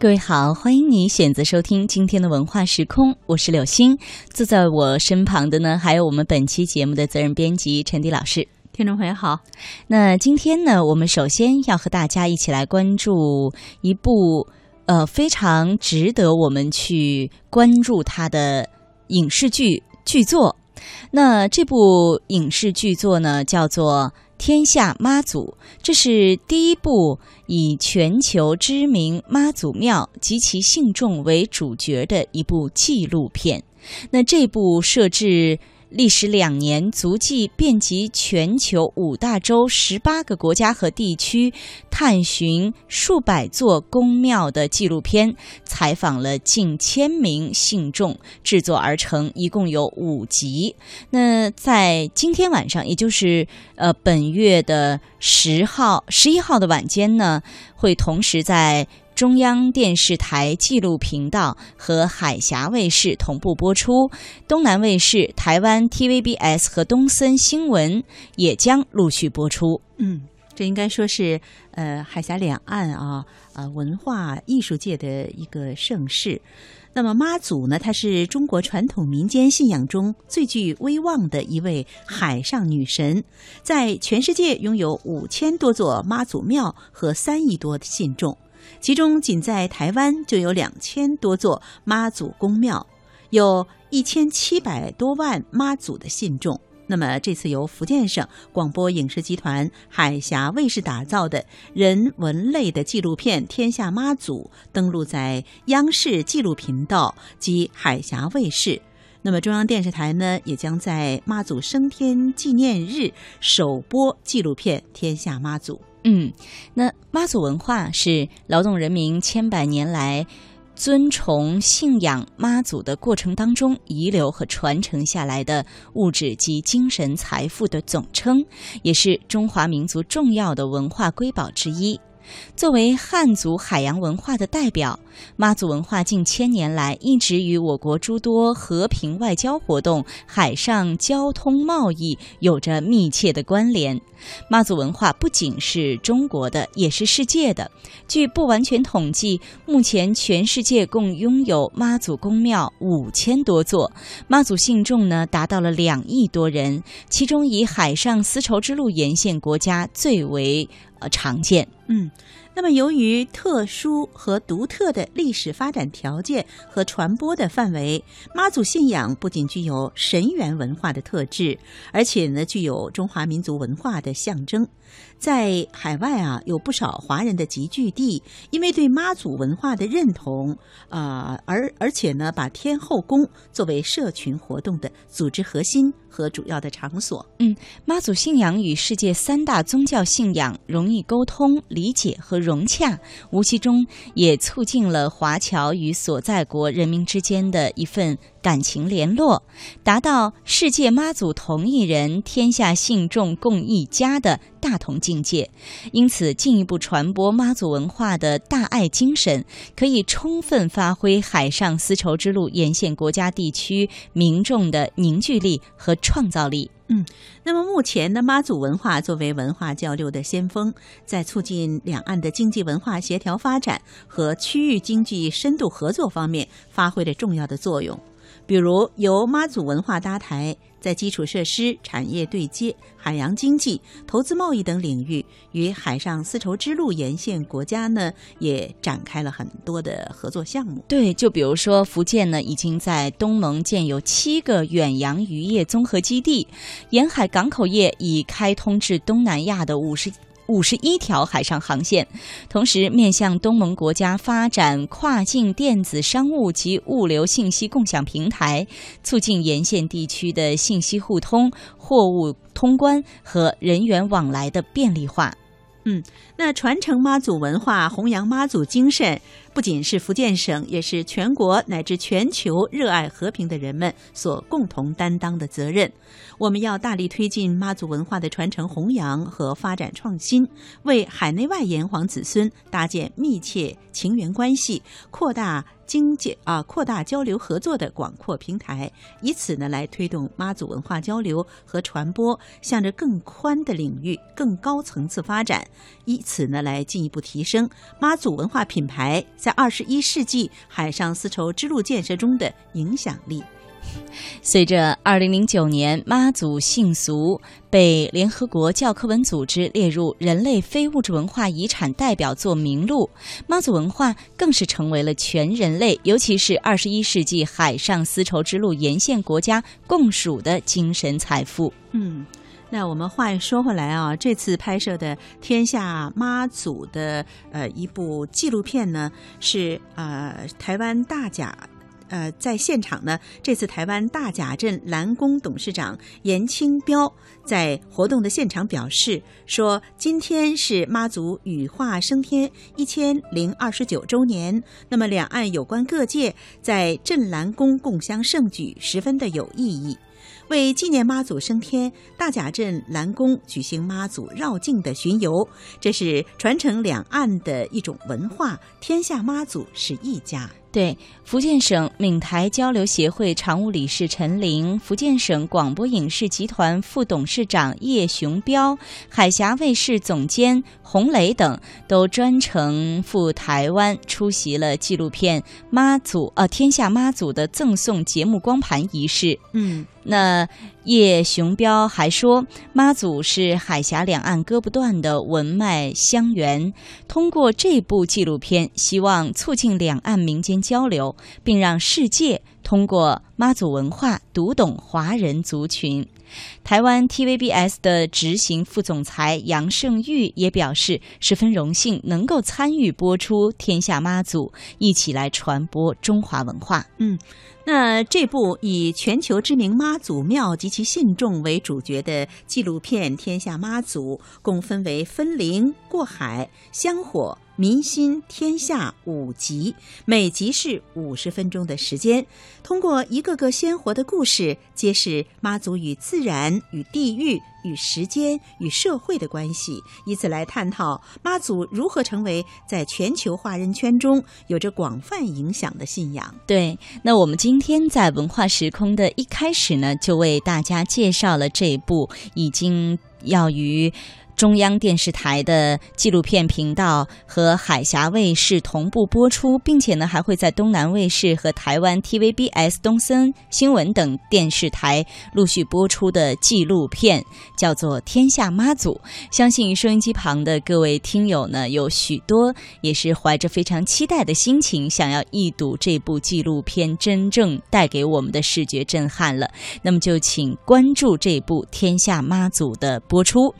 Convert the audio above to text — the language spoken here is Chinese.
各位好，欢迎你选择收听今天的文化时空，我是柳星。坐在我身旁的呢，还有我们本期节目的责任编辑陈迪老师。听众朋友好，那今天呢，我们首先要和大家一起来关注一部呃非常值得我们去关注它的影视剧剧作。那这部影视剧作呢，叫做。天下妈祖，这是第一部以全球知名妈祖庙及其信众为主角的一部纪录片。那这部设置。历时两年，足迹遍及全球五大洲十八个国家和地区，探寻数百座宫庙的纪录片，采访了近千名信众，制作而成，一共有五集。那在今天晚上，也就是呃本月的十号、十一号的晚间呢，会同时在。中央电视台纪录频道和海峡卫视同步播出，东南卫视、台湾 TVBS 和东森新闻也将陆续播出。嗯，这应该说是呃海峡两岸啊呃文化艺术界的一个盛事。那么妈祖呢，她是中国传统民间信仰中最具威望的一位海上女神，在全世界拥有五千多座妈祖庙和三亿多的信众。其中，仅在台湾就有两千多座妈祖公庙，有一千七百多万妈祖的信众。那么，这次由福建省广播影视集团海峡卫视打造的人文类的纪录片《天下妈祖》登陆在央视纪录频道及海峡卫视。那么，中央电视台呢，也将在妈祖升天纪念日首播纪录片《天下妈祖》。嗯，那妈祖文化是劳动人民千百年来尊崇信仰妈祖的过程当中遗留和传承下来的物质及精神财富的总称，也是中华民族重要的文化瑰宝之一。作为汉族海洋文化的代表，妈祖文化近千年来一直与我国诸多和平外交活动、海上交通贸易有着密切的关联。妈祖文化不仅是中国的，也是世界的。据不完全统计，目前全世界共拥有妈祖公庙五千多座，妈祖信众呢达到了两亿多人，其中以海上丝绸之路沿线国家最为呃常见。嗯。那么，由于特殊和独特的历史发展条件和传播的范围，妈祖信仰不仅具有神元文化的特质，而且呢，具有中华民族文化的象征。在海外啊，有不少华人的集聚地，因为对妈祖文化的认同，啊，而而且呢，把天后宫作为社群活动的组织核心和主要的场所。嗯，妈祖信仰与世界三大宗教信仰容易沟通、理解和融洽，无形中也促进了华侨与所在国人民之间的一份。感情联络，达到世界妈祖同一人，天下信众共一家的大同境界。因此，进一步传播妈祖文化的大爱精神，可以充分发挥海上丝绸之路沿线国家地区民众的凝聚力和创造力。嗯，那么目前呢，妈祖文化作为文化交流的先锋，在促进两岸的经济文化协调发展和区域经济深度合作方面发挥了重要的作用。比如，由妈祖文化搭台，在基础设施、产业对接、海洋经济、投资贸易等领域，与海上丝绸之路沿线国家呢，也展开了很多的合作项目。对，就比如说福建呢，已经在东盟建有七个远洋渔业综合基地，沿海港口业已开通至东南亚的五十。五十一条海上航线，同时面向东盟国家发展跨境电子商务及物流信息共享平台，促进沿线地区的信息互通、货物通关和人员往来的便利化。嗯，那传承妈祖文化、弘扬妈祖精神，不仅是福建省，也是全国乃至全球热爱和平的人们所共同担当的责任。我们要大力推进妈祖文化的传承、弘扬和发展创新，为海内外炎黄子孙搭建密切情缘关系，扩大。经济啊，扩大交流合作的广阔平台，以此呢来推动妈祖文化交流和传播向着更宽的领域、更高层次发展，以此呢来进一步提升妈祖文化品牌在。在二十一世纪海上丝绸之路建设中的影响力。随着二零零九年妈祖信俗被联合国教科文组织列入人类非物质文化遗产代表作名录，妈祖文化更是成为了全人类，尤其是二十一世纪海上丝绸之路沿线国家共属的精神财富。嗯。那我们话又说回来啊，这次拍摄的《天下妈祖》的呃一部纪录片呢，是呃台湾大甲。呃，在现场呢，这次台湾大甲镇蓝宫董事长严清标在活动的现场表示说，今天是妈祖羽化升天一千零二十九周年，那么两岸有关各界在镇蓝宫共襄盛举，十分的有意义。为纪念妈祖升天，大甲镇南宫举行妈祖绕境的巡游，这是传承两岸的一种文化。天下妈祖是一家。对，福建省闽台交流协会常务理事陈玲、福建省广播影视集团副董事长叶雄彪、海峡卫视总监洪磊等，都专程赴台湾出席了纪录片《妈祖》呃《天下妈祖》的赠送节目光盘仪式。嗯。那叶雄彪还说，妈祖是海峡两岸割不断的文脉相源。通过这部纪录片，希望促进两岸民间交流，并让世界通过妈祖文化读懂华人族群。台湾 TVBS 的执行副总裁杨胜玉也表示，十分荣幸能够参与播出《天下妈祖》，一起来传播中华文化。嗯。那这部以全球知名妈祖庙及其信众为主角的纪录片《天下妈祖》，共分为分灵、过海、香火。民心天下五集，每集是五十分钟的时间，通过一个个鲜活的故事，揭示妈祖与自然、与地域、与时间、与社会的关系，以此来探讨妈祖如何成为在全球华人圈中有着广泛影响的信仰。对，那我们今天在文化时空的一开始呢，就为大家介绍了这部已经要于。中央电视台的纪录片频道和海峡卫视同步播出，并且呢还会在东南卫视和台湾 TVBS、东森新闻等电视台陆续播出的纪录片，叫做《天下妈祖》。相信收音机旁的各位听友呢，有许多也是怀着非常期待的心情，想要一睹这部纪录片真正带给我们的视觉震撼了。那么就请关注这部《天下妈祖》的播出。